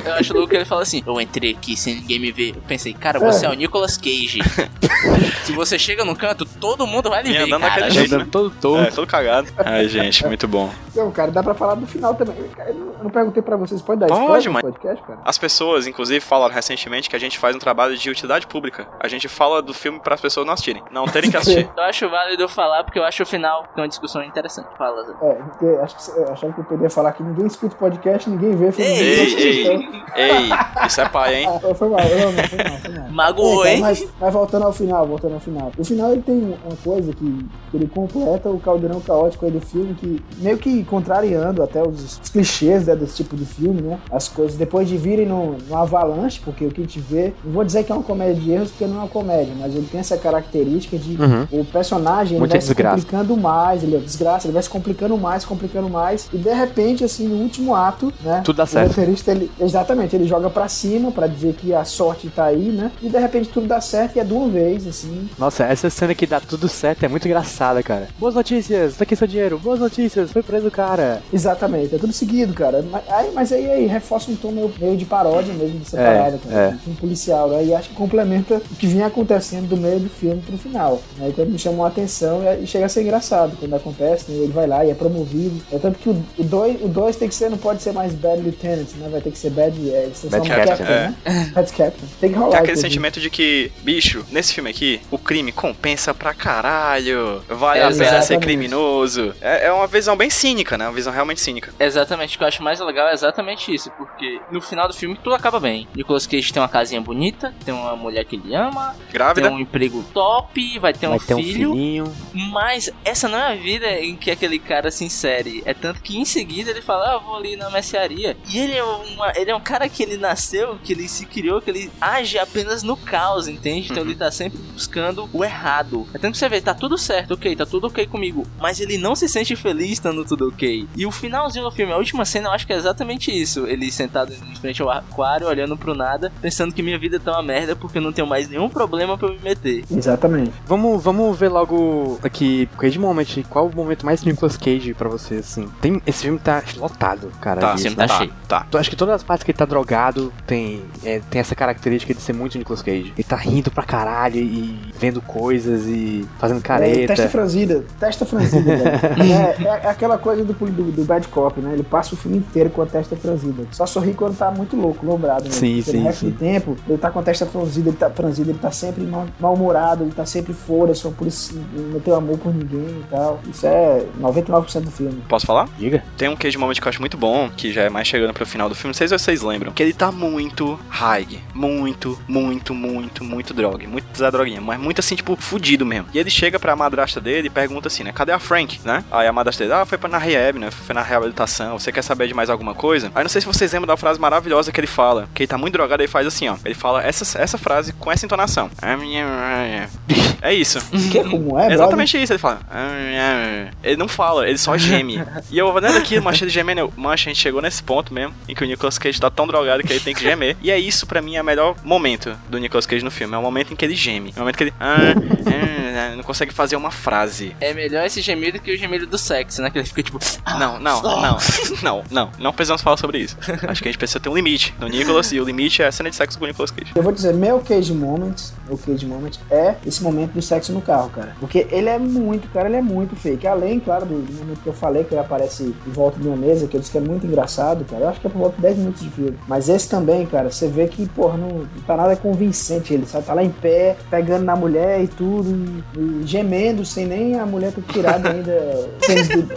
Eu acho louco que ele fala assim: Eu entrei aqui sem ninguém me ver. Eu pensei, cara, você é, o Nicolas Cage. Se você chega no canto, todo mundo vai lhe ver, andando cara. jeito, Andando né? todo É, torto. todo cagado. Ai, gente, muito bom. Não, cara, dá pra falar do final também. Eu não, perguntei pra vocês, pode dar Pode, mas- podcast, cara? As pessoas, inclusive, falaram recentemente que a gente faz um trabalho de utilidade pública. A gente fala do filme para as pessoas não assistirem, não terem que assistir. Eu acho válido eu falar porque eu acho o final uma discussão interessante. Fala, Zé. É, porque acho que, eu achava que eu poderia falar que ninguém escuta o podcast, ninguém vê filme. Ei, ninguém ei, assiste, ei, então- ei, isso é pai, hein? Ah, foi mal, não, não, foi mal, foi mal. Magoou, É, hein? mas, mas voltando ao final, voltando ao final. O final ele tem uma coisa que, que ele completa o caldeirão caótico aí do filme, que meio que contrariando até os, os clichês né, desse tipo de filme, né? As coisas depois de virem no, no avalanche, porque o que a gente vê, não vou dizer que é uma comédia de erros, porque não é uma comédia, mas ele tem essa característica de Uhum. o personagem ele Muita vai se desgraça. complicando mais, ele é desgraça, ele vai se complicando mais, complicando mais, e de repente, assim, no último ato, né? Tudo dá o certo. roteirista, ele, exatamente, ele joga pra cima pra dizer que a sorte tá aí, né? E de repente tudo dá certo e é de uma vez, assim. Nossa, essa cena que dá tudo certo é muito engraçada, cara. Boas notícias, tá aqui seu dinheiro. Boas notícias, foi preso o cara. Exatamente, é tudo seguido, cara. Mas aí, mas aí, aí reforça um tom meio, meio de paródia mesmo dessa É, parada, cara. é. Um filme policial, né? E acho que complementa o que vinha acontecendo do meio do filme pro final. Né? Então me chamou a atenção e, e chega a ser engraçado quando acontece, né? Ele vai lá e é promovido. É tanto que o 2 o dois, o dois tem que ser, não pode ser mais Bad Lieutenant, né? Vai ter que ser Bad, é, Bad Captain, Captain, né? Bad Captain. Tem que rolar. Tem aquele sentimento de que, bicho, nesse filme aqui, o crime compensa pra caralho. Vale a pena ser criminoso. É, é uma visão bem cínica, né? Uma visão realmente cínica. Exatamente, o que eu acho mais legal é exatamente isso, porque no final do filme tudo acaba bem. Nicolas Cage tem uma casinha bonita, tem uma mulher que ele ama, Grávida. tem um emprego top, vai ter Vai um ter um filho, filhinho. mas essa não é a vida em que aquele cara se insere série. É tanto que em seguida ele fala, ah, vou ali na mercearia. E ele é, uma, ele é um cara que ele nasceu, que ele se criou, que ele age apenas no caos, entende? Então ele tá sempre buscando o errado. É tanto que você vê, tá tudo certo, ok, tá tudo ok comigo. Mas ele não se sente feliz estando tudo ok. E o finalzinho do filme, a última cena, eu acho que é exatamente isso. Ele sentado em frente ao aquário, olhando pro nada, pensando que minha vida tá uma merda porque eu não tenho mais nenhum problema pra eu me meter. Exatamente. Vamos, vamos ver logo aqui, Cage Moment, qual o momento mais Nicolas Cage pra você, assim? Tem, esse filme tá lotado, cara. Tá, sempre tá tá, cheio. tá. Eu acho que todas as partes que ele tá drogado tem, é, tem essa característica de ser muito Nicolas Cage. Ele tá rindo pra caralho e vendo coisas e fazendo É, careta. testa franzida, testa franzida, velho. é, é- é aquela coisa do, do, do Bad Cop, né? Ele passa o filme inteiro com a testa franzida. Só sorri quando tá muito louco, lombrado, né? Sim, Porque sim, No resto sim. do tempo, ele tá com a testa franzida, ele tá franzida, ele tá sempre mal- mal-humorado, ele tá sempre fora, só por isso não tem amor por ninguém e tal. Isso é 99% do filme. Posso falar? Diga. Tem um cage moment que eu acho muito bom, que já é mais chegando pro final do filme. Não sei se vocês lembram. Que ele tá muito high. Muito, muito, muito, muito droga. Muito Zé Droguinha. Mas muito assim, tipo, fudido mesmo. E ele chega pra madrasta dele e pergunta assim, né? Cadê a Frank, né? Aí a madrasta dele, ah, foi pra na rehab, né? Foi na reabilitação. Você quer saber de mais alguma coisa? Aí não sei se vocês lembram da frase maravilhosa que ele fala. Que ele tá muito drogado e faz assim, ó. Ele fala essa, essa frase com essa entonação. É isso. Que é como é, É brother? exatamente isso, ele fala. "Ah, Ele não fala, ele só geme. e eu olhando aqui, mancha ele gemendo, eu, mancha, a gente chegou nesse ponto mesmo, em que o Nicolas Cage tá tão drogado que ele tem que gemer. E é isso, pra mim, é o melhor momento do Nicolas Cage no filme. É o momento em que ele geme. É o momento que ele. "Ah, ah", não consegue fazer uma frase. É melhor esse gemido que o gemido do sexo, né? Que ele fica tipo. Não, não, não, não, não, não precisamos falar sobre isso. Acho que a gente precisa ter um limite no Nicolas, e o limite é a cena de sexo com o Nicolas Cage. Eu vou dizer, meu Cage Moment, o Cage Moment é esse momento do sexo no carro, cara. Porque ele é muito, cara, ele é muito fake. Além, claro, do, momento que eu falei que ele aparece em volta de uma mesa, que eu disse que é muito engraçado, cara. Eu acho que é por volta de 10 minutos de filme. Mas esse também, cara, você vê que, porra, não, não tá nada convincente ele, sabe? Tá lá em pé, pegando na mulher e tudo, e, e gemendo, sem nem a mulher ter tirado ainda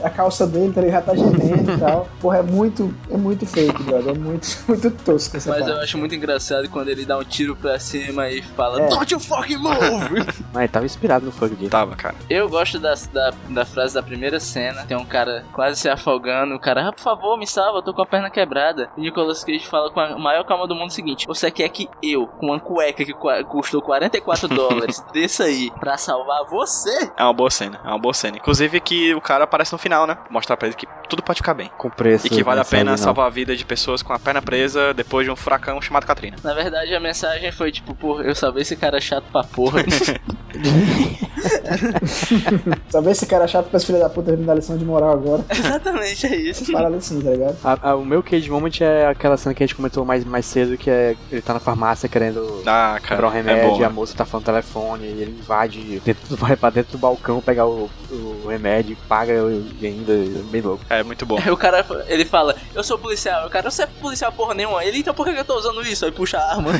a calça dele, tá ligado? Já tá gemendo e tal. Porra, é muito, é muito fake, brother. É muito, muito tosco essa Mas parte. eu acho muito engraçado quando ele dá um tiro pra cima e fala, É. Don't you fucking move! Mas ele tava inspirado no Funk Game. Tava, cara. Eu gosto da, da, da frase da primeira cena. Tem um cara quase se afogando. O cara, ah, por favor, me salva, eu tô com a perna quebrada. E Nicolas Cage fala com a maior calma do mundo o seguinte: Você quer que eu, com uma cueca que custou 44 dólares, desça aí pra salvar você? É uma boa cena, é uma boa cena. Inclusive que o cara aparece no final, né? Mostrar pra ele que tudo pode ficar bem. Com preço. E que vale a pena não. salvar a vida de pessoas com a perna presa depois de um furacão chamado Katrina. Na verdade, a mensagem foi tipo, pô, eu salvei esse cara chato pra porra. Só vê esse cara chato pra esse filho da puta dar lição de moral agora. Exatamente, é isso. Parada assim, tá ligado? A- a- o meu Cage Moment é aquela cena que a gente comentou mais, mais cedo, que é ele tá na farmácia querendo Ah, comprar um cara, é remédio bom. e a moça tá falando no telefone, e ele invade, dentro vai pra dentro do balcão pegar o, o remédio, paga e ainda, é bem louco. É muito bom. Aí o cara, ele fala, eu sou policial. O cara, você é policial porra nenhuma. Ele, então por que eu tô usando isso? Aí puxa a arma.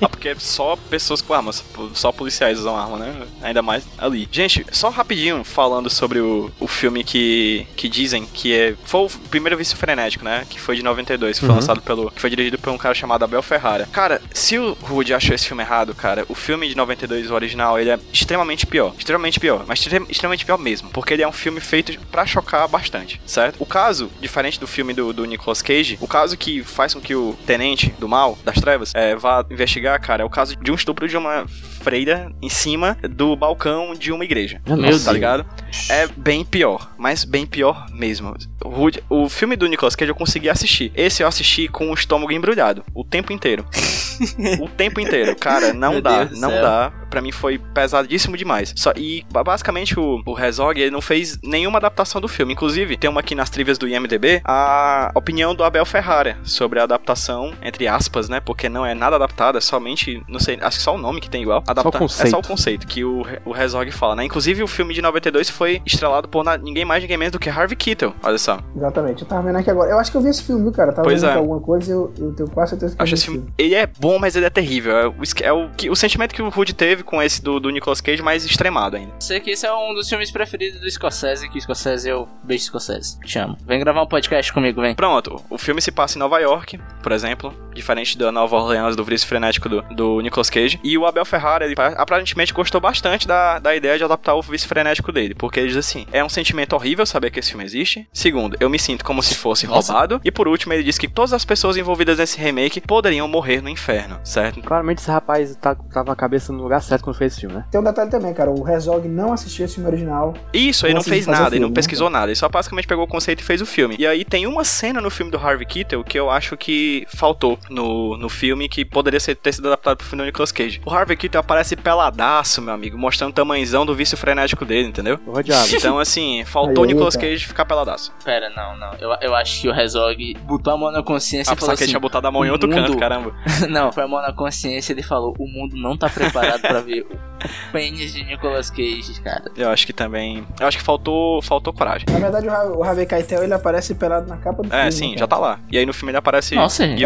Ah, porque só pessoas com armas, só policiais usam arma, né? Ainda mais ali. Gente, só rapidinho falando sobre o, o filme que, que dizem que é. Foi o primeiro vício frenético, né? Que foi de 92, que foi Uhum. lançado pelo. que foi dirigido por um cara chamado Abel Ferrara. Cara, se o Rude achou esse filme errado, cara, o filme de 92, o original, ele é extremamente pior. Extremamente pior, mas extrem- extremamente pior mesmo. Porque ele é um filme feito pra chocar bastante, certo? O caso, diferente do filme do, do Nicolas Cage, o caso que faz com que o tenente do mal, das trevas, é, vá investigar, cara, é o caso de um estupro de uma freira em cima do balcão de uma igreja. Meu tá Deus. ligado? É bem pior, mas bem pior mesmo. O, o filme do Nicolas Cage eu consegui assistir. Esse eu assisti com o estômago embrulhado, o tempo inteiro. o tempo inteiro, cara, não Meu dá, Deus não dá. Pra mim foi pesadíssimo demais. Só, e ba- basicamente o, o Herzog ele não fez nenhuma adaptação do filme. Inclusive, tem uma aqui nas trivias do IMDB a opinião do Abel Ferrara sobre a adaptação, entre aspas, né? Porque não é nada adaptada, é somente, não sei, acho que só o nome que tem igual. Adapta- conceito. É só o conceito que o, o Herzog fala, né? Inclusive, o filme de 92 foi estrelado por na- ninguém mais, ninguém menos do que Harvey Keitel. Olha só. Exatamente. Eu tava vendo aqui agora. Eu acho que eu vi esse filme, viu, cara? Eu tava Pois vendo é. alguma coisa e eu, eu tenho quase certeza que eu Acho vi esse filme. Ele é bom, mas ele é terrível. É o, é o, que- o sentimento que o Rude teve com esse do, do Nicolas Cage, mais extremado ainda. Sei que esse é um dos filmes preferidos do Scorsese, que Scorsese eu beijo Scorsese. Te amo. Vem gravar um podcast comigo, vem. Pronto, o filme se passa em Nova York, por exemplo, diferente da Nova Orleans, do Vício Frenético do, do Nicolas Cage. E o Abel Ferrara, ele aparentemente gostou bastante da, da ideia de adaptar o Vício Frenético dele, porque ele diz assim: é um sentimento horrível saber que esse filme existe. Segundo, eu me sinto como se fosse Nossa. roubado. E por último, ele diz que todas as pessoas envolvidas nesse remake poderiam morrer no inferno, certo? Claramente esse rapaz tá, tava com a cabeça no lugar certo quando fez esse filme, né? Tem um detalhe também, cara. O Herzog não assistiu esse filme original. Isso, ele não fez nada, ele não filme, né, pesquisou nada, ele só basicamente pegou o conceito e fez o filme. E aí tem uma cena no filme do Harvey Keitel que eu acho que faltou no, no filme, que poderia ser, ter sido adaptado pro filme do Nicolas Cage. O Harvey Keitel aparece peladaço, meu amigo, mostrando o tamanhozão do vício frenético dele, entendeu? Rodeado. Então, assim, faltou o tá. Nicolas cara. Cage ficar peladaço. Pera, não, não. Eu, eu acho que o Herzog botou a mão na consciência Ah, e falou que ele assim... tinha botado a mão em outro mundo- canto, caramba. não, foi a mão na consciência ele falou: o mundo não tá preparado pra ver o pênis de Nicolas Cage, cara. Eu acho que também. Eu acho que faltou, faltou coragem. Na verdade, o Harvey Keitel, ele aparece pelado na capa do filme. É, sim, cara. já tá lá. E aí no filme ele aparece Nossa, gente.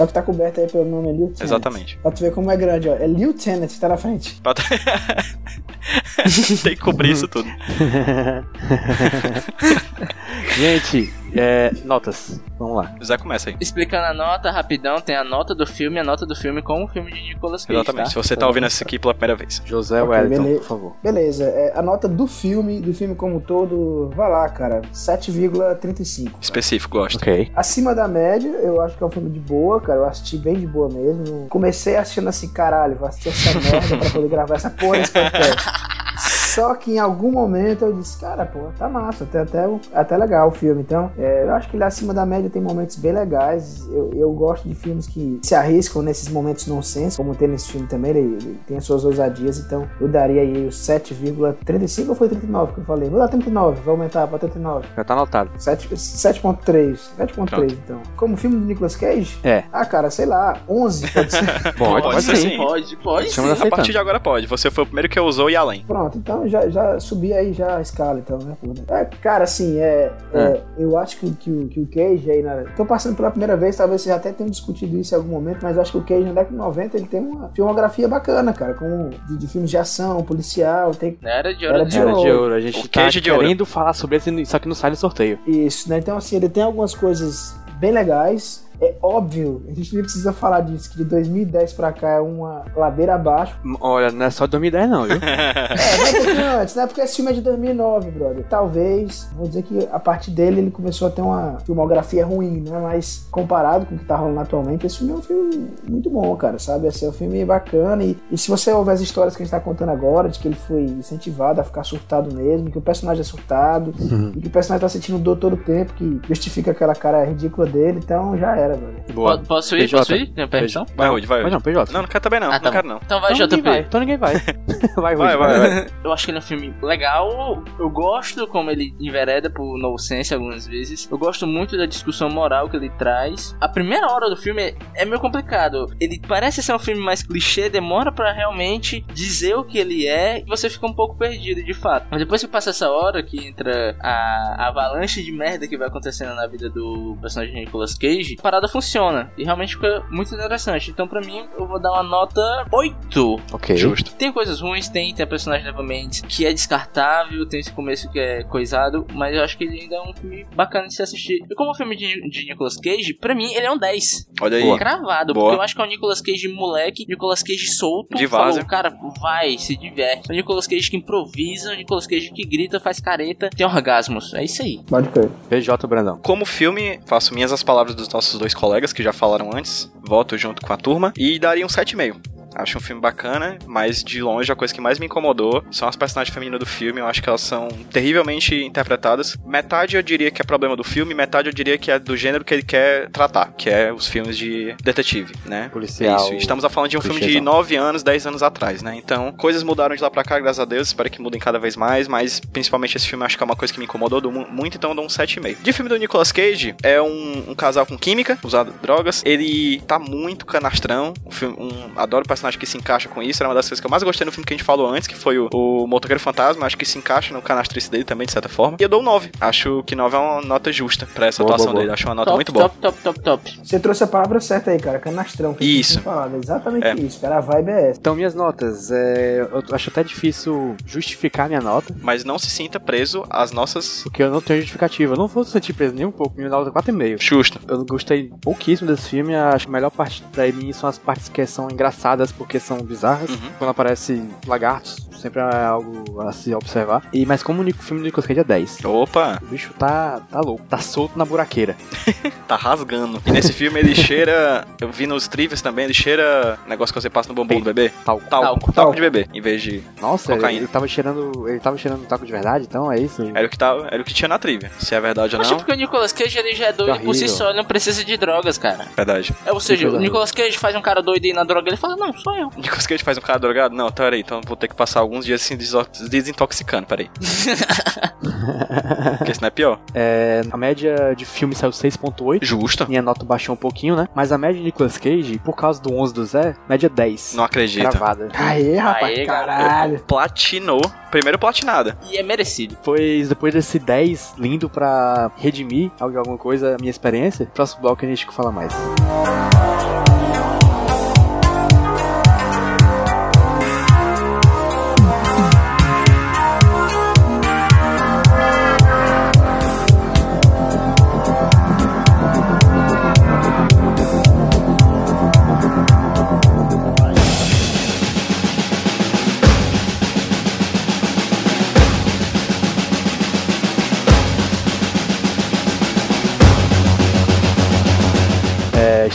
Só que tá coberto aí pelo nome Lieutenant. Exatamente. Pra tu ver como é grande, ó. É Lieutenant que tá na frente. Tem que cobrir isso tudo. Gente, é, notas. Vamos lá. O Zé começa aí. Explicando a nota rapidão, tem a nota do filme, a nota do filme com o filme de Nicolas Cage. Exatamente. Se Tá? você tá ouvindo isso aqui pela primeira vez. José Ok, Wellington, beleza. por favor. Beleza, é, a nota do filme, do filme como um todo, vai lá, cara. 7,35. cara. Específico, gosto. Ok. Acima da média, eu acho que é um filme de boa, cara. Eu assisti bem de boa mesmo. Comecei assistindo assim, caralho, vou assistir essa merda pra poder gravar essa porra desse podcast. Só que em algum momento eu disse, cara, pô, tá massa, até, até, até legal o filme. Então, é, eu acho que ele acima da média tem momentos bem legais. Eu, eu gosto de filmes que se arriscam nesses momentos nonsense, como tem nesse filme também. Ele, ele tem as suas ousadias, então eu daria aí os 7,35 ou foi 39 que eu falei? Vou dar 39, vou aumentar pra 39. Já tá anotado. 7 7.3. 7.3, Pronto. então. Como filme do Nicolas Cage? É. Ah, cara, sei lá, 11 pode ser. Pode, Pode pode ser sim. Pode, pode sim. A partir de agora pode. Você foi o primeiro que usou e além. Pronto, então já, já subi aí já a escala, então, né? É, cara, assim, é, é, eu acho que, que, o- que o Cage aí, na, tô passando pela primeira vez, talvez vocês até tenham discutido isso em algum momento, mas eu acho que o Cage na década de 90 ele tem uma filmografia bacana, cara, com de, de filmes de ação, policial, tem Era de ouro. Era de né? Era de ouro. ouro. A gente O tá queijo de ouro. querendo falar sobre esse, só que não sai no sorteio. isso, né? Então, assim, ele tem algumas coisas bem legais. É óbvio, a gente nem precisa falar disso, que de 2010 pra cá é uma ladeira abaixo. Olha, não é só 2010 não, viu? É, vai um pouquinho antes, né? Porque esse filme é de 2009, brother. Talvez, vou dizer que a partir dele ele começou a ter uma filmografia ruim, né? Mas comparado com o que tá rolando atualmente, esse filme é um filme muito bom, cara, sabe? Esse é um filme bacana. E, e se você ouvir as histórias que a gente tá contando agora, de que ele foi incentivado a ficar surtado mesmo, que o personagem é surtado, e que o personagem tá sentindo dor todo o tempo, que justifica aquela cara ridícula dele, então já era, brother. Boa. Po- Posso ir? PJ. Posso ir? Tem permissão? Vai, Rude, vai, Rude. não, PJ. Não, não quero também não. Ah, não tá quero bom. não. Então vai, Então JP. vai. Então ninguém vai. vai, Vai, Rudy, vai, vai. Eu acho que ele é um filme legal. Eu gosto como ele envereda por nonsense algumas vezes. Eu gosto muito da discussão moral que ele traz. A primeira hora do filme é- meio complicado. Ele parece ser um filme mais clichê, demora pra realmente dizer o que ele é e você fica um pouco perdido de fato. Mas depois que passa essa hora, que entra a avalanche de merda que vai acontecendo na vida do personagem de Nicolas Cage, a parada funciona. E realmente fica muito interessante. Então, pra mim, eu vou dar uma nota 8. Ok. Justo. Tem coisas ruins, tem, tem a personagem Eva Mendes que é descartável, tem esse começo que é coisado, mas eu acho que ele ainda é um filme bacana de se assistir. E como um filme de, de Nicolas Cage, pra mim ele é um 10. Olha aí. Boa. Cravado, Boa. porque eu acho que é o Nicolas Cage moleque, Nicolas Cage solto. De falou, várzea. cara, vai, se diverte. O Nicolas Cage que improvisa, o Nicolas Cage que grita, faz careta, tem orgasmos. É isso aí. Pode crer. PJ Brandão. Como filme, faço minhas as palavras dos nossos dois colegas que já falaram antes. Voto junto com a turma e daria um 7,5. Acho um filme bacana, mas de longe a coisa que mais me incomodou são as personagens femininas do filme. Eu acho que elas são terrivelmente interpretadas. Metade eu diria que é problema do filme, metade eu diria que é do gênero que ele quer tratar, que é os filmes de detetive, né? Policial. Isso. Estamos a falando de um filme de clichêzão. 9 anos, 10 anos atrás, né? Então, coisas mudaram de lá pra cá, graças a Deus. Espero que mudem cada vez mais, mas principalmente esse filme acho que é uma coisa que me incomodou do- muito, então eu dou um 7,5. De filme do Nicolas Cage, é um, um casal com química, usado drogas. Ele tá muito canastrão. Um filme, um, adoro o personagem acho que se encaixa com isso. Era uma das coisas que eu mais gostei no filme que a gente falou antes, que foi o, o Motoqueiro Fantasma. Acho que se encaixa no canastrice dele também, de certa forma. E eu dou um 9. Acho que 9 é uma nota justa pra essa Boa, atuação boa, boa. dele. Acho uma nota top, muito boa. top, top, top, top. Você trouxe a palavra certa aí, cara, canastrão. que Isso. Falado. Exatamente É. isso, cara. A vibe é essa. Então, minhas notas. É, eu acho até difícil justificar minha nota, Mas não se sinta preso às nossas. porque eu não tenho justificativa. Eu não vou sentir preso nem um pouco. Minha nota é 4,5. Justo. Eu gostei pouquíssimo desse filme. Acho que a melhor parte pra mim são as partes que são engraçadas porque são bizarras. Uhum. Quando aparece lagartos, sempre é algo a se observar. E, mas como o filme do Nicolas Cage é 10. Opa, O bicho tá, tá louco, tá solto na buraqueira. tá rasgando. E nesse filme ele cheira. Eu vi nos trivias também, ele cheira. Negócio que você passa no bombom do bebê. Talco. Talco, talco, Talco. de bebê, em vez de. Nossa, ele, Cocaína. ele tava cheirando. Ele tava cheirando talco de verdade, então é isso. Era o que, tava, era o que tinha na trivia. Se é verdade ou Mas não, porque o Nicolas Cage ele já é doido por si só, ele não precisa de drogas, cara. verdade. É, ou seja, o Nicolas Cage faz um cara doido aí na droga, ele fala, não, sou eu. Nicolas Cage faz um cara drogado? Não, então peraí, então vou ter que passar alguns dias assim deso- desintoxicando, peraí. Porque senão é pior. É, a média de filme saiu 6.8. Justo. Minha nota baixou um pouquinho, né? Mas a média de Nicolas Cage, por causa do 11 do Zé, média 10. Não acredito. Gravada. Aê, rapaz, Aê, caralho. Platinou. Primeiro platinada. E é merecido. Pois depois desse 10 lindo pra redimir alguma coisa, a minha experiência, próximo bloco a gente fala mais. É,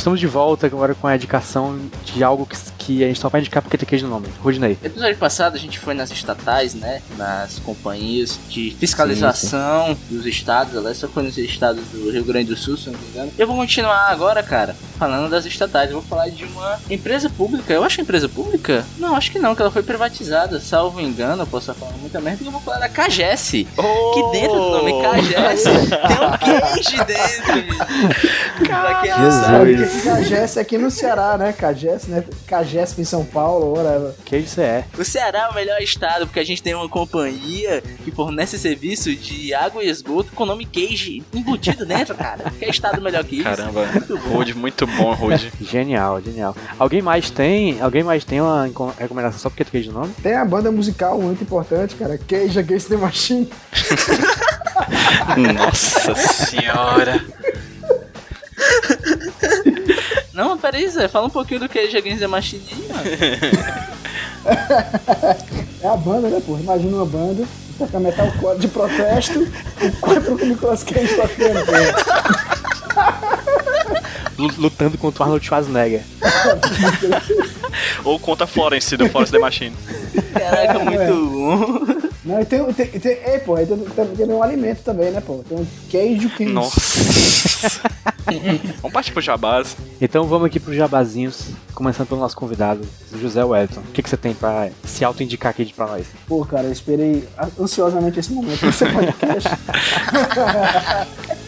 estamos de volta agora com a indicação de algo que, que a gente só vai indicar porque tem queijo no nome. Rudinei. No episódio passado a gente foi nas estatais, né? Nas companhias de fiscalização dos estados. Só foi nos estados do Rio Grande do Sul, se não me engano. Eu vou continuar agora, cara, falando das estatais. Eu vou falar de uma empresa pública. Eu acho empresa pública? Não, acho que não, que ela foi privatizada. Salvo engano, eu posso falando muita merda. Eu vou falar da Cagesse. Que dentro do nome Cagesse tem um queijo dentro. Jesus. que Cagesse é aqui no Ceará, né? Cagesse, né? Cagesp em São Paulo, whatever. Queijo você é. O Ceará é o melhor estado porque a gente tem uma companhia que fornece serviço de água e esgoto com o nome Cage embutido dentro, cara. Que é estado melhor que isso? Caramba. Rude, muito bom, Rude. Genial, genial. Alguém mais tem? Alguém mais tem uma recomendação só porque tem queijo no nome? Tem a banda musical muito importante, cara. Cage Against the Machine. Nossa senhora. Não, peraí, Zé, fala um pouquinho do Cage Against the Machine, mano. É a banda, né, pô? Imagina uma banda que toca metal core de protesto quatro com o Nicolas Cage tocando, pô. Lu- Lutando contra o Arnold Schwarzenegger. Ou conta Florence do Forest the Machine. Caraca, muito bom. Não, e tem, tem, tem, ei, pô, aí tem, tem, tem um alimento também, né, pô? Tem um queijo quente. Nossa. Vamos partir pro Jabás. Então vamos aqui pros jabazinhos, começando pelo nosso convidado, José Wellington. O que, que você tem pra se auto-indicar aqui pra nós? Pô, cara, eu esperei ansiosamente esse momento nesse podcast.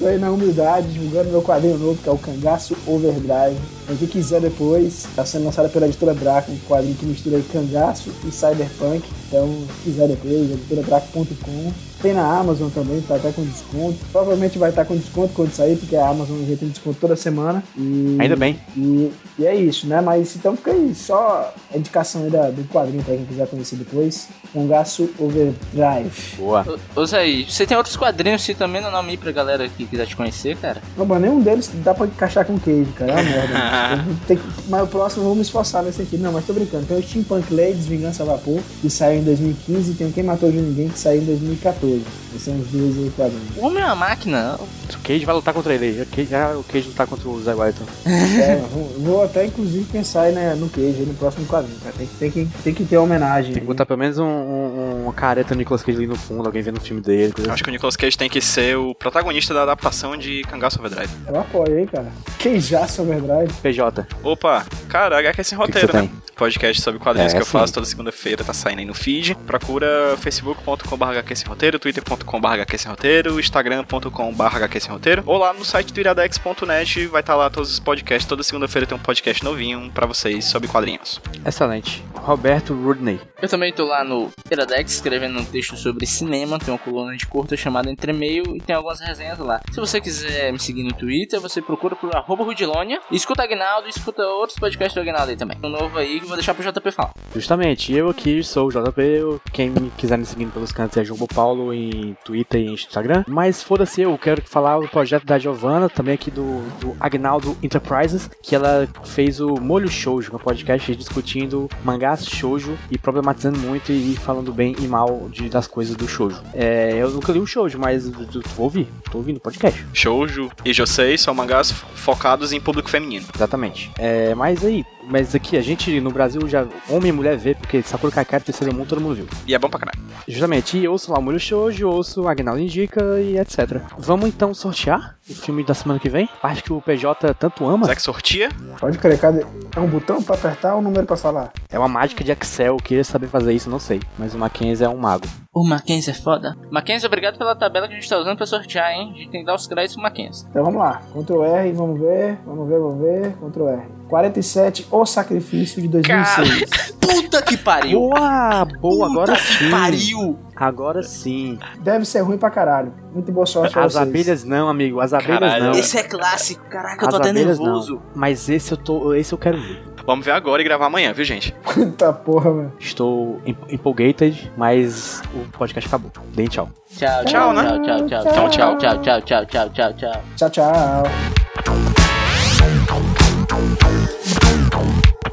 Tô aí na humildade, divulgando meu quadrinho novo, que é o Cangaço Overdrive. Então, quem quiser depois, tá sendo lançado pela editora Draco, um quadrinho que mistura aí cangaço e cyberpunk. Então, se quiser depois, editoradraco.com. Tem na Amazon também, tá até com desconto. Provavelmente vai estar com desconto quando sair, porque a Amazon já tem desconto toda semana. E, Ainda bem. E, e é isso, né? Mas então fica aí, só a indicação aí da, do quadrinho pra quem quiser conhecer depois. Cangaço Overdrive. Boa. Ô, ô Zé, você tem outros quadrinhos assim também no nome aí pra galera que quiser te conhecer, cara? Não, mas nenhum deles dá pra encaixar com queijo, cara. É uma merda. Que- mas o próximo eu vou me esforçar nesse aqui. Não, mas tô brincando. Tem o Steampunk Ladies, Vingança a Vapor, que saiu em 2015, e tem o Quem Matou de Ninguém, que saiu em 2014. Esses são os dois aí quadrinhos. O homem é uma máquina. O Cage vai lutar contra ele. Já, que- já o Cage lutar contra o Zé Wellington. É, vou, vou até inclusive pensar aí, né, no queijo aí no próximo quadrinho. Tem, que- tem, que, tem que ter homenagem. Tem que aí. botar pelo menos um, um- uma careta do Nicolas Cage ali no fundo, alguém vendo o filme dele, coisa Acho que o Nicolas Cage tem que ser o protagonista da adaptação de Cangaço Overdrive. Eu apoio aí, cara. Queijaço Overdrive. PJ. Opa, cara, HQ sem que roteiro, você né? podcast sobre quadrinhos É, que eu sim. faço toda segunda-feira, tá saindo aí no feed. Procura facebook.com.br roteiro, twitter.com.br roteiro, instagram.com.br roteiro, ou lá no site do iradex.net vai estar lá todos os podcasts. Toda segunda-feira tem um podcast novinho pra vocês sobre quadrinhos. Excelente. Roberto Rudney. Eu também tô lá no Iradex escrevendo um texto sobre cinema, tem uma coluna de curta chamada Entre Meio e tem algumas resenhas lá. Se você quiser me seguir no Twitter, você procura por arroba Rudilonia, e escuta Agnaldo e escuta outros podcasts do Agnaldo aí também. Um novo aí que eu vou deixar pro JP falar. Justamente, eu aqui sou o JP. Quem quiser me seguir pelos cantos é Jumbo Paulo em Twitter e Instagram. Mas foda-se, eu quero falar o projeto da Giovanna, também aqui do, do Agnaldo Enterprises, que ela fez o Molho Shoujo, um podcast discutindo mangás shoujo e problematizando muito e falando bem e mal de, das coisas do shoujo. É, eu nunca li o shoujo, mas eu- eu vou ouvir, tô ouvindo o podcast. Shoujo e Josei são mangás focados em público feminino. Exatamente. É, mas aí, mas aqui a gente no Brasil já homem e mulher vê, porque Sakura Kakari terceiro mundo todo mundo viu. E é bom pra caralho. Justamente, e ouço lá o Molho Shoujo, ouço o Agnaldo Indica e etc. Vamos então sortear o filme da semana que vem? Parte que o PJ tanto ama. Zack sortia? Pode crer, cadê? É um botão pra apertar ou um número pra falar? É uma mágica de Excel, eu queria saber fazer isso, não sei. Mas o Mackenzie é um mago. O Mackenzie é foda. Mackenzie, obrigado pela tabela que a gente tá usando pra sortear, hein? A gente tem que dar os créditos pro Mackenzie. Então vamos lá. Ctrl R, vamos ver, vamos ver, vamos ver. Ctrl R. 47, O Sacrifício de 2006. Puta que pariu! Boa, boa, agora Puta que sim. pariu! Agora sim. Deve ser ruim pra caralho. Muito boa sorte pra As vocês. abelhas não, amigo, as abelhas Caralho. não. Esse é clássico, caraca, eu As tô até nervoso. não. Mas esse eu tô, esse eu quero ver. Vamos ver agora e gravar amanhã, viu, gente? Puta porra, mano. Estou em- empolgated, mas o podcast acabou. Deem tchau. Tchau, Tchau, né? Tchau, tchau, tchau, Então, tchau, tchau, tchau, tchau, tchau, tchau, tchau. Tchau, tchau.